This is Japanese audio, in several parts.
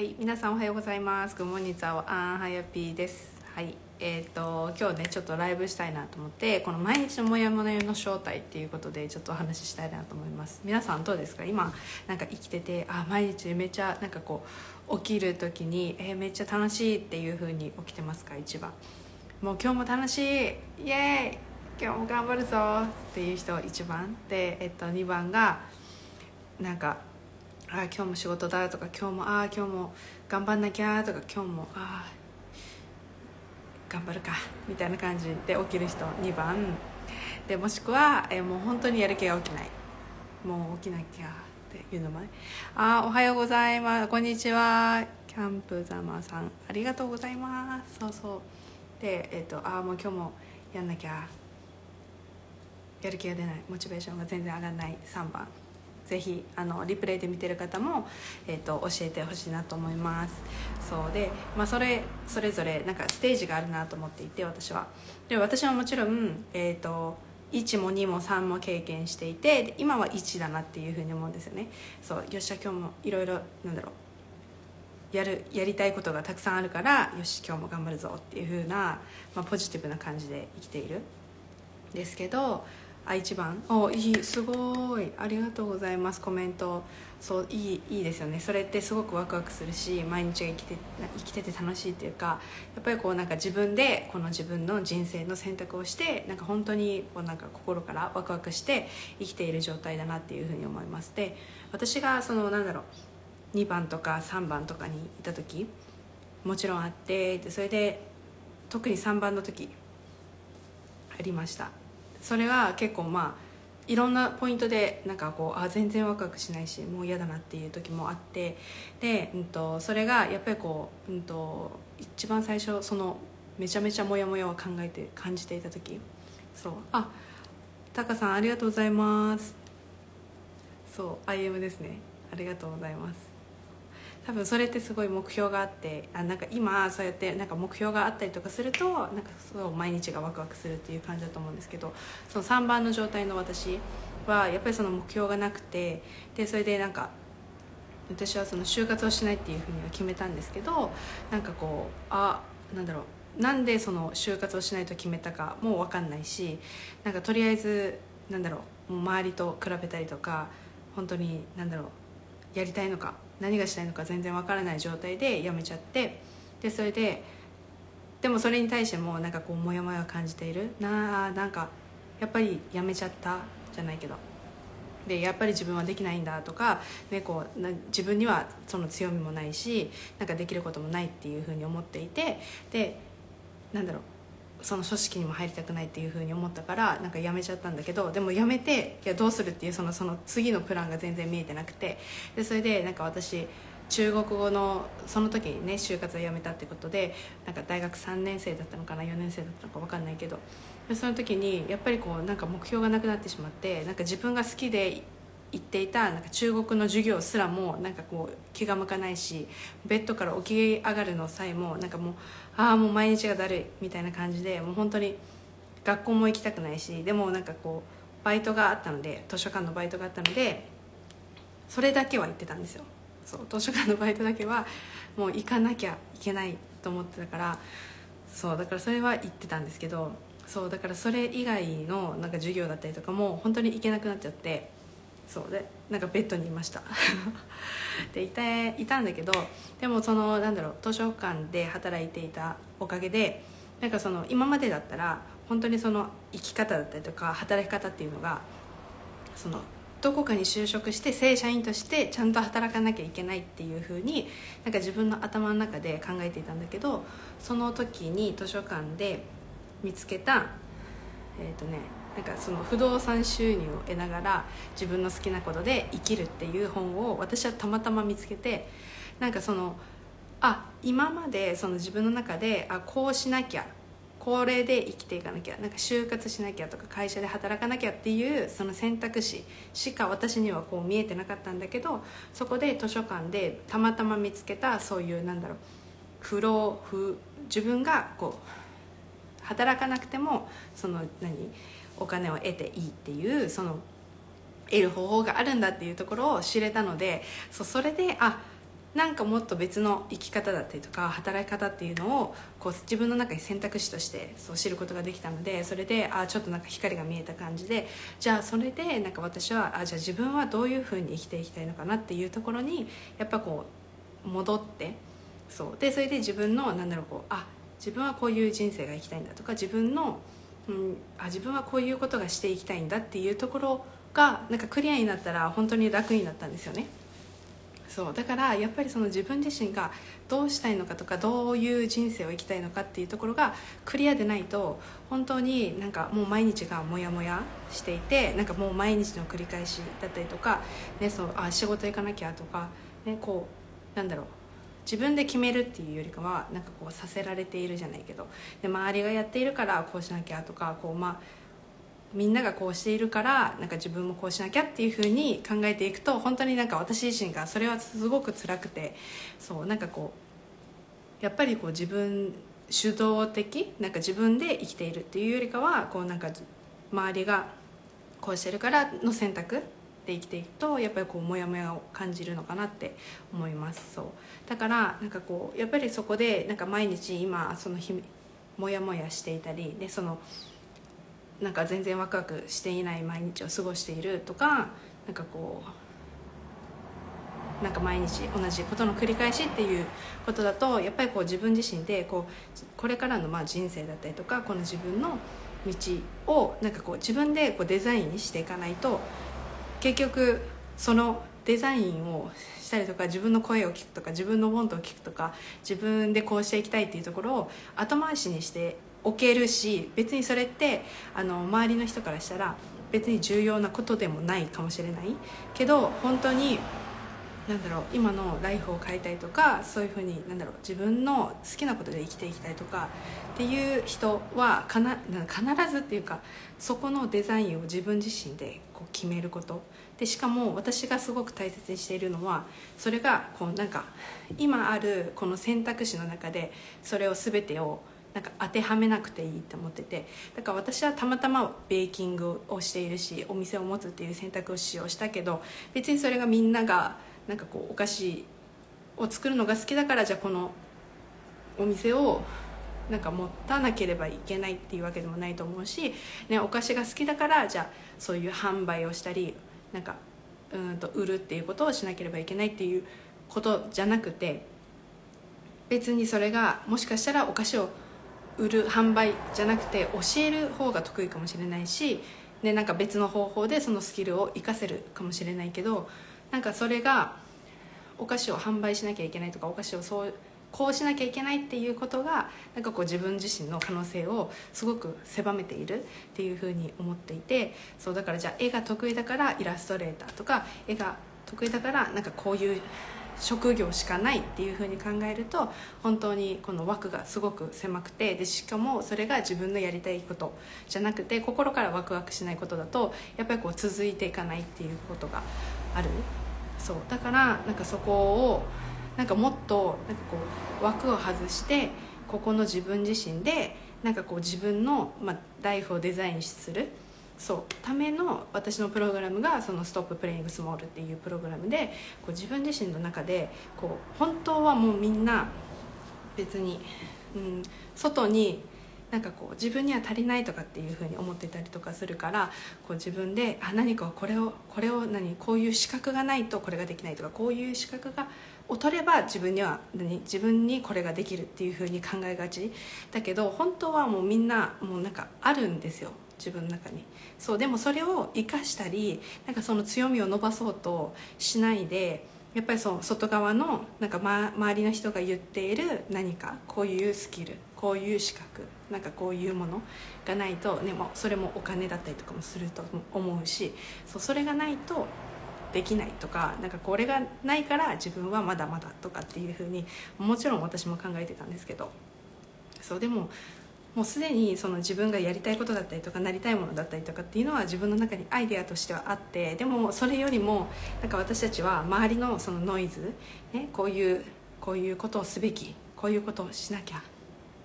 はい、皆さんおはようございます。グモニツァオアンハヤピーです。はい、えっ、と今日ねちょっとライブしたいなと思って、この毎日のモヤモヤの正体っていうことでちょっとお話ししたいなと思います。皆さんどうですか？今なんか生きてて、あ毎日めっちゃなんかこう起きる時にえーめっちゃ楽しいっていう風に起きてますか？一番。もう今日も楽しいイエーイ今日も頑張るぞっていう人一番で、えっと、2番がなんかあ今日も仕事だとか今日もあ今日も頑張んなきゃとか今日もあ頑張るかみたいな感じで起きる人2番。でもしくはえもう本当にやる気が起きない。もう起きなきゃっていうのもね。あおはようございます。こんにちは。キャンプザマさん。ありがとうございます。そうそう。でえっ、とあもう今日もやんなきゃ。やる気が出ない。モチベーションが全然上がらない。3番。ぜひあのリプレイで見てる方も、えー、と教えてほしいなと思います。そうで、まあ、それそれぞれなんかステージがあるなと思っていて私は。で私はもちろん、えー、と1も2も3も経験していて今は1だなっていうふうに思うんですよね。そうよっしゃ今日もいろいろなんだろう。やるやりたいことがたくさんあるからよし今日も頑張るぞっていう風な、まあ、ポジティブな感じで生きている。ですけどあ一番？おいいすごい。ありがとうございます。コメント。そういいいいですよね。それってすごくワクワクするし毎日が生きて生きてて楽しいっていうかやっぱりこうなんか自分でこの自分の人生の選択をしてなんか本当にこうなんか心からワクワクして生きている状態だなっていうふうに思います。で私がそのなんだろう2番とか3番とかにいた時もちろんあってそれで特に3番の時ありました。それは結構まあいろんなポイントでなんかこうあ全然ワクワクしないしもう嫌だなっていう時もあってで、うん、とそれがやっぱりこう、うん、と一番最初そのめちゃめちゃモヤモヤを考えて感じていた時。そう。あタカさんありがとうございます。そう IM ですね。ありがとうございます。多分それってすごい目標があってあなんか今そうやってなんか目標があったりとかするとなんかそう毎日がワクワクするっていう感じだと思うんですけどその3番の状態の私はやっぱりその目標がなくてでそれでなんか私はその就活をしないっていうふうには決めたんですけどなんかこうあなんだろうなんでその就活をしないと決めたかも分かんないしなんかとりあえずなんだろうもう周りと比べたりとか本当になんだろうやりたいのか何がしたいのか全然わからない状態で辞めちゃってでそれででもそれに対してもなんかこうモヤモヤ感じている。なあなんかやっぱり辞めちゃったじゃないけど。でやっぱり自分はできないんだとか、ね、こうな自分にはその強みもないしなんかできることもないっていうふうに思っていて。でなんだろう。その組織にも入りたくないっていうふうに思ったからなんか辞めちゃったんだけどでも辞めていやどうするっていうそのその次のプランが全然見えてなくてでそれでなんか私中国語のその時にね就活を辞めたってことでなんか大学3年生だったのかな4年生だったのか分かんないけどでその時にやっぱりこうなんか目標がなくなってしまってなんか自分が好きで行っていたなんか中国の授業すらもなんかこう気が向かないしベッドから起き上がるの際もなんかもうああもう毎日がだるいみたいな感じでもう本当に学校も行きたくないしでもなんかこうバイトがあったので図書館のバイトがあったのでそれだけは行ってたんですよ。そう図書館のバイトだけはもう行かなきゃいけないと思ってたからそうだからそれは行ってたんですけどそうだからそれ以外のなんか授業だったりとかも本当に行けなくなっちゃってそうでなんかベッドにいました。でいたいたんだけどでもそのなんだろう図書館で働いていたおかげでなんかその今までだったら本当にその生き方だったりとか働き方っていうのがそのどこかに就職して正社員としてちゃんと働かなきゃいけないっていうふうになんか自分の頭の中で考えていたんだけどその時に図書館で見つけたえっ、ー、とねなんかその不動産収入を得ながら自分の好きなことで生きるっていう本を私はたまたま見つけてなんかそのあ今までその自分の中であこうしなきゃこれで生きていかなきゃなんか就活しなきゃとか会社で働かなきゃっていうその選択肢しか私にはこう見えてなかったんだけどそこで図書館でたまたま見つけたそういうなんだろう不労不自分がこう働かなくてもその何？お金を得ていいっていうその得る方法があるんだっていうところを知れたのでそそれであなんかもっと別の生き方だったりとか働き方っていうのをこう自分の中に選択肢としてそう知ることができたのでそれであちょっとなんか光が見えた感じでじゃあそれでなんか私はあじゃあ自分はどういうふうに生きていきたいのかなっていうところにやっぱこう戻ってそうでそれで自分のなんだろうこうあ自分はこういう人生が生きたいんだとか自分の、うん、あ自分はこういうことがしていきたいんだっていうところがなんかクリアになったら本当に楽になったんですよね。そうだからやっぱりその自分自身がどうしたいのかとかどういう人生を生きたいのかっていうところがクリアでないと本当になんかもう毎日がモヤモヤしていてなんかもう毎日の繰り返しだったりとか、ね、そうあ仕事行かなきゃとか、ね、こうなんだろう自分で決めるっていうよりかはなんかこうさせられているじゃないけどで周りがやっているからこうしなきゃとかこうまあみんながこうしているからなんか自分もこうしなきゃっていうふうに考えていくと本当になんか私自身がそれはすごく辛くてそうなんかこうやっぱりこう自分主導的なんか自分で生きているっていうよりかはこうなんか周りがこうしてるからの選択で生きていくとやっぱりこうモヤモヤを感じるのかなって思います。そう。だからなんかこうやっぱりそこでなんか毎日今その日モヤモヤしていたりでそのなんか全然ワクワクしていない毎日を過ごしているとかなんかこうなんか毎日同じことの繰り返しっていうことだとやっぱりこう自分自身でこうこれからのまあ人生だったりとかこの自分の道をなんかこう自分でこうデザインにしていかないと結局そのデザインをしたりとか自分の声を聞くとか自分のボントを聞くとか自分でこうしていきたいっていうところを後回しにしておけるし別にそれってあの周りの人からしたら別に重要なことでもないかもしれないけど本当になんだろう今のライフを変えたいとかそういうふうになんだろう自分の好きなことで生きていきたいとかっていう人はかな必ずっていうかそこのデザインを自分自身でこう決めること。でしかも私がすごく大切にしているのはそれがこうなんか今あるこの選択肢の中でそれを全てをなんか当てはめなくていいと思っててだから私はたまたまベーキングをしているしお店を持つっていう選択肢をしたけど別にそれがみんながなんかこうお菓子を作るのが好きだからじゃあこのお店をなんか持たなければいけないっていうわけでもないと思うし、ね、お菓子が好きだからじゃあそういう販売をしたりなんかうんと売るっていうことをしなければいけないっていうことじゃなくて別にそれがもしかしたらお菓子を売る販売じゃなくて教える方が得意かもしれないし、ね、なんか別の方法でそのスキルを活かせるかもしれないけどなんかそれがお菓子を販売しなきゃいけないとかお菓子をそうこうしなきゃいけないっていうことがなんかこう自分自身の可能性をすごく狭めているっていうふうに思っていてそうだからじゃあ絵が得意だからイラストレーターとか絵が得意だからなんかこういう職業しかないっていうふうに考えると本当にこの枠がすごく狭くてでしかもそれが自分のやりたいことじゃなくて心からワクワクしないことだとやっぱりこう続いていかないっていうことがある。そうだからなんかそこをなんかもっとなんかこう枠を外してここの自分自身でなんかこう自分の、まあ、ライフをデザインするそうための私のプログラムがその「ストッププレイングスモールっていうプログラムでこう自分自身の中でこう本当はもうみんな別に、うん、外になんかこう自分には足りないとかっていうふうに思ってたりとかするからこう自分であ何かこれをこれを何こういう資格がないとこれができないとかこういう資格がを取れば自分には何自分にこれができるっていうふうに考えがち。だけど本当はもうみんなもうなんかあるんですよ。自分の中に。そうでもそれを生かしたりなんかその強みを伸ばそうとしないでやっぱりその外側のなんか、ま、周りの人が言っている何かこういうスキルこういう資格なんかこういうものがないと、ね、もそれもお金だったりとかもすると思うしそうそれがないとできないとかなんかこれがないから自分はまだまだとかっていうふうにもちろん私も考えてたんですけどそうでももうすでにその自分がやりたいことだったりとかなりたいものだったりとかっていうのは自分の中にアイデアとしてはあってでもそれよりもなんか私たちは周りのそのノイズ、ね、こういうこういうことをすべきこういうことをしなきゃ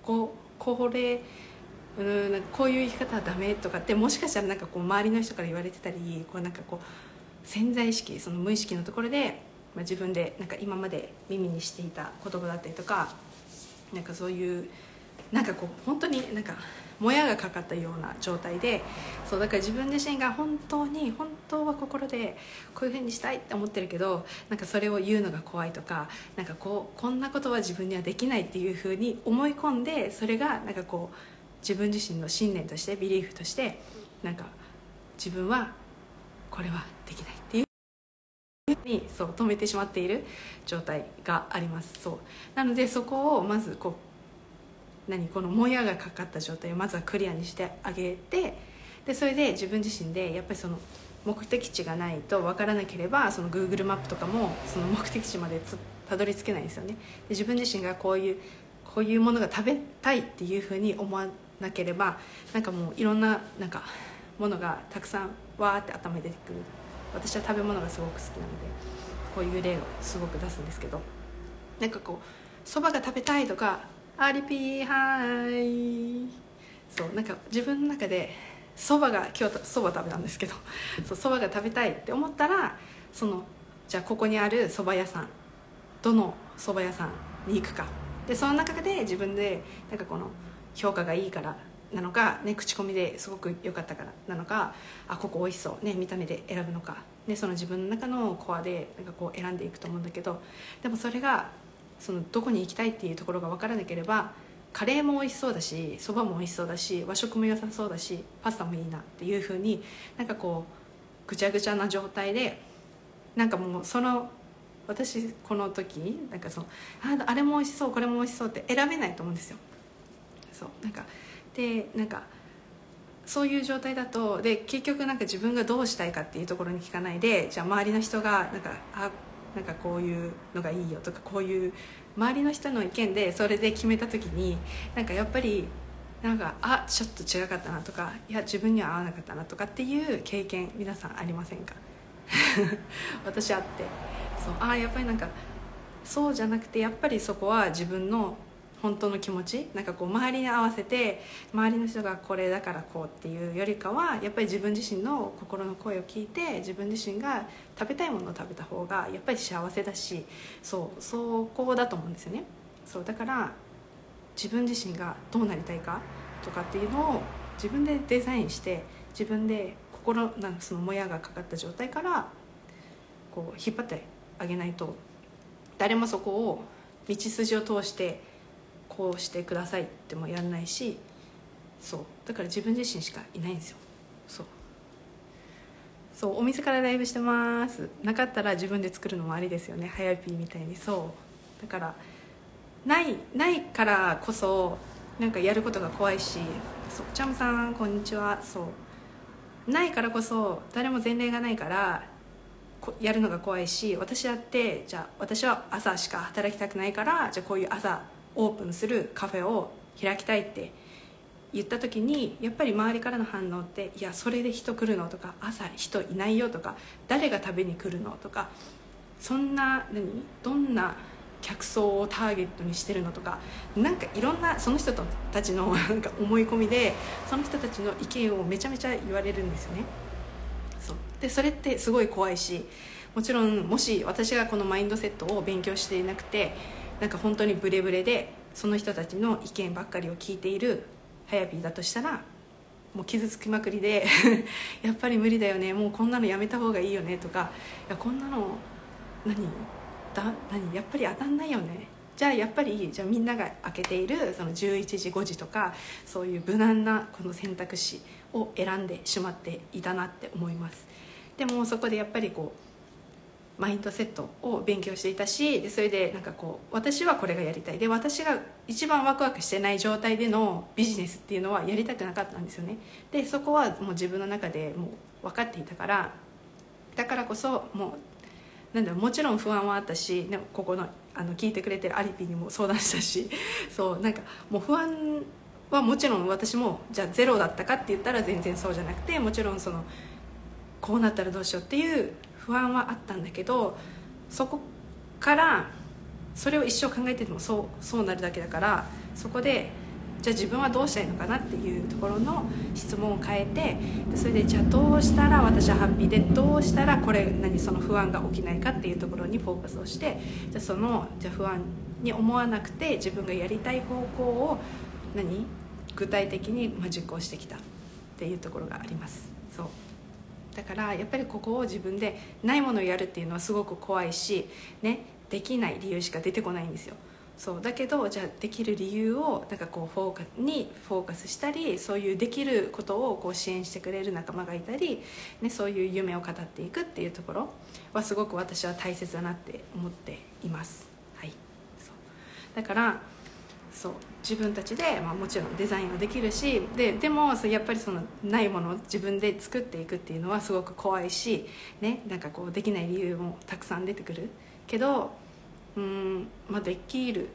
こうこれうんこういう生き方はダメとかってもしかしたらなんかこう周りの人から言われてたりこうなんかこう潜在意識その無意識のところでまあ、自分でなんか今まで耳にしていた言葉だったりとかなんかそういうなんかこう本当になんかもやがかかったような状態でそうだから自分自身が本当に本当は心でこういうふうにしたいって思ってるけどなんかそれを言うのが怖いとかなんかこうこんなことは自分にはできないっていうふうに思い込んでそれがなんかこう自分自身の信念としてビリーフとしてなんか自分はこれはできないっていうにそう止めてしまっている状態があります。そう。なのでそこをまずこう何このもやがかかった状態をまずはクリアにしてあげてでそれで自分自身でやっぱりその目的地がないと分からなければその Google マップとかもその目的地までたどり着けないんですよね。で自分自身がこういうこういうものが食べたいっていうふうに思わなければなんかもういろんななんかものがたくさんわーって頭に出てくる。私は食べ物がすごく好きなのでこういう例をすごく出すんですけど。なんかこうそばが食べたいとか「アリピーはーい」そうなんか自分の中でそばが今日そば食べたんですけど そばが食べたいって思ったらそのじゃあここにあるそば屋さんどのそば屋さんに行くか。でその中で自分でなんかこの評価がいいからなのか、ね、口コミですごく良かったからなのかあここ美味しそう、ね、見た目で選ぶのか、ね、その自分の中のコアでなんかこう選んでいくと思うんだけどでもそれがそのどこに行きたいっていうところが分からなければカレーも美味しそうだしそばも美味しそうだし和食も良さそうだしパスタもいいなっていうふうになんかこうぐちゃぐちゃな状態でなんかもうその私この時なんかそのああれも美味しそうこれも美味しそうって選べないと思うんですよ。そうなんかでなんかそういう状態だとで結局なんか自分がどうしたいかっていうところに聞かないでじゃあ周りの人がなんかあなんかこういうのがいいよとかこういう周りの人の意見でそれで決めた時になんかやっぱりなんかあちょっと違かったなとかいや自分には合わなかったなとかっていう経験皆さんありませんか？私あって。そうあやっぱりなんかそうじゃなくてやっぱりそこは自分の本当の気持ちなんかこう周りに合わせて周りの人がこれだからこうっていうよりかはやっぱり自分自身の心の声を聞いて自分自身が食べたいものを食べた方がやっぱり幸せだしそうそこだと思うんですよね。そうだから自分自身がどうなりたいかとかっていうのを自分でデザインして自分で心なんかそのもやがかかった状態からこう引っ張ってあげないと誰もそこを道筋を通してこうしてくださいってもやんないしそう。だから自分自身しかいないんですよ。そう。そうお店からライブしてます。なかったら自分で作るのもありですよね。はやぴーみたいに。そう。だからないないからこそなんかやることが怖いしそう。チャムさんこんにちは。そう。ないからこそ誰も前例がないからやるのが怖いし私だってじゃあ私は朝しか働きたくないからじゃあこういう朝オープンするカフェを開きたいって言った時にやっぱり周りからの反応って「いやそれで人来るの?」とか「朝人いないよ」とか「誰が食べに来るの?」とかそんな何？どんな客層をターゲットにしてるのとかなんかいろんなその人たちの なんか思い込みでその人たちの意見をめちゃめちゃ言われるんですよねそうでそれってすごい怖いしもちろんもし私がこのマインドセットを勉強していなくてなんか本当にブレブレでその人たちの意見ばっかりを聞いているはやぴーだとしたらもう傷つきまくりで やっぱり無理だよね。もうこんなのやめた方がいいよねとか。いやこんなの何？だ何？やっぱり当たんないよね。じゃあやっぱりじゃあみんなが開けているその11時5時とかそういう無難なこの選択肢を選んでしまっていたなって思います。でもそこでやっぱりこうマインドセットを勉強していたしでそれでなんかこう私はこれがやりたい。で私が一番ワクワクしてない状態でのビジネスっていうのはやりたくなかったんですよね。でそこはもう自分の中でもう分かっていたからだからこそもうなんだろうもちろん不安はあったしでもここのあの聞いてくれてるアリピにも相談したし そうなんかもう不安はもちろん私もじゃあゼロだったかって言ったら全然そうじゃなくてもちろんそのこうなったらどうしようっていう不安はあったんだけどそこからそれを一生考えててもそうそうなるだけだからそこでじゃあ自分はどうしたいのかなっていうところの質問を変えてそれでじゃあどうしたら私はハッピーでどうしたらこれ何その不安が起きないかっていうところにフォーカスをしてじゃあそのじゃあ不安に思わなくて自分がやりたい方向を何？具体的に実行してきたっていうところがあります。そう。だからやっぱりここを自分でないものをやるっていうのはすごく怖いしねできない理由しか出てこないんですよ。そうだけどじゃあできる理由をなんかこうフォーカスにフォーカスしたりそういうできることをこう支援してくれる仲間がいたり、ね、そういう夢を語っていくっていうところはすごく私は大切だなって思っています、はい、そう。だからそう自分たちで、まあ、もちろんデザインはできるしででもやっぱりそのないものを自分で作っていくっていうのはすごく怖いし、ね、なんかこうできない理由もたくさん出てくる。けどうんまあできる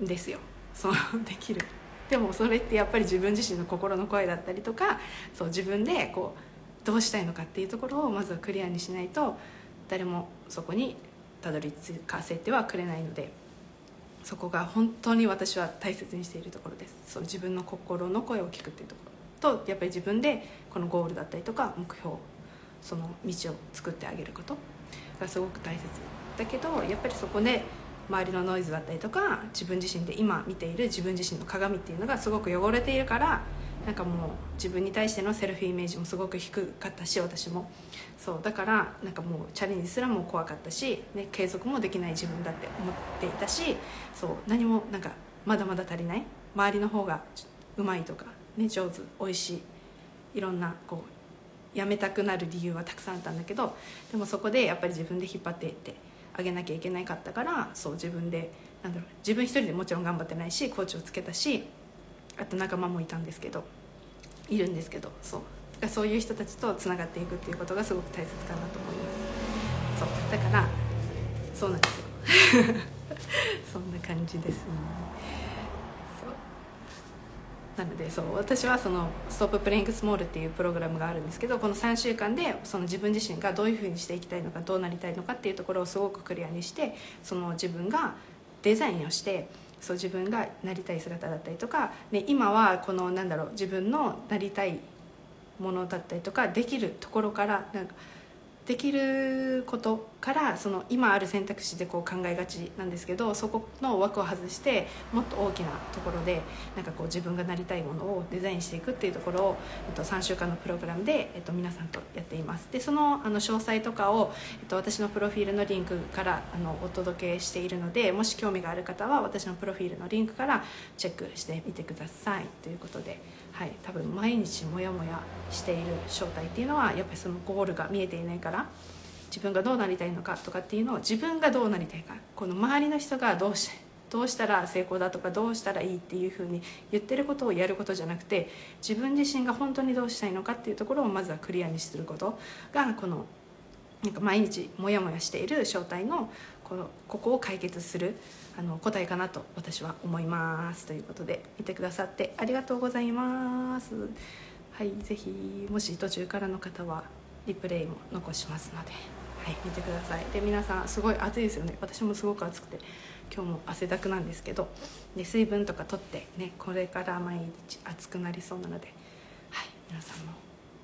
んですよ。そう できる。でもそれってやっぱり自分自身の心の声だったりとかそう自分でこうどうしたいのかっていうところをまずはクリアにしないと誰もそこにたどり着かせてはくれないので。そこが本当に私は大切にしているところです。そう自分の心の声を聞くっていうところとやっぱり自分でこのゴールだったりとか目標その道を作ってあげること。がすごく大切だけどやっぱりそこで周りのノイズだったりとか自分自身で今見ている自分自身の鏡っていうのがすごく汚れているからなんかもう自分に対してのセルフイメージもすごく低かったし私も。そうだからなんかもうチャレンジすらも怖かったし、ね、継続もできない自分だって思っていたしそう何もなんかまだまだ足りない。周りの方がうまいとか、ね、上手美味しい。いろんなこうやめたくなる理由はたくさんあったんだけどでもそこでやっぱり自分で引っ張っていってあげなきゃいけないかったからそう自分でなんだろう自分一人でもちろん頑張ってないしコーチをつけたしあと仲間もいたんですけどいるんですけどそう。そういう人たちとつながっていくっていうことがすごく大切かなと思います。そう。だからそうなんですよ。そんな感じです。ねなのでそう。私はその「ストッププレイングスモール」っていうプログラムがあるんですけどこの3週間でその自分自身がどういうふうにしていきたいのかどうなりたいのかっていうところをすごくクリアにしてその自分がデザインをしてそう自分がなりたい姿だったりとか、ね、今はこのなんだろう自分のなりたいものだったりとかできるところからなんかできることからその今ある選択肢でこう考えがちなんですけどそこの枠を外してもっと大きなところでなんかこう自分がなりたいものをデザインしていくっていうところを、えっと、3週間のプログラムで、えっと、皆さんとやっていますでそのあの詳細とかを、えっと、私のプロフィールのリンクからあのお届けしているのでもし興味がある方は私のプロフィールのリンクからチェックしてみてくださいということで。はい、多分毎日モヤモヤしている正体っていうのはやっぱりそのゴールが見えていないから自分がどうなりたいのかとかっていうのを自分がどうなりたいかこの周りの人がどうしてどうしたら成功だとかどうしたらいいっていうふうに言ってることをやることじゃなくて自分自身が本当にどうしたいのかっていうところをまずはクリアにすることがこのなんか毎日モヤモヤしている正体のこのここを解決するあの答えかなと私は思います。ということで見てくださってありがとうございます。はいぜひもし途中からの方はリプレイも残しますのではい見てください。で皆さんすごい暑いですよね。私もすごく暑くて今日も汗だくなんですけどで水分とか取ってねこれから毎日暑くなりそうなのではい皆さんも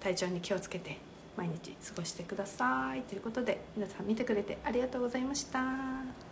体調に気をつけて毎日過ごしてくださいということで皆さん見てくれてありがとうございました。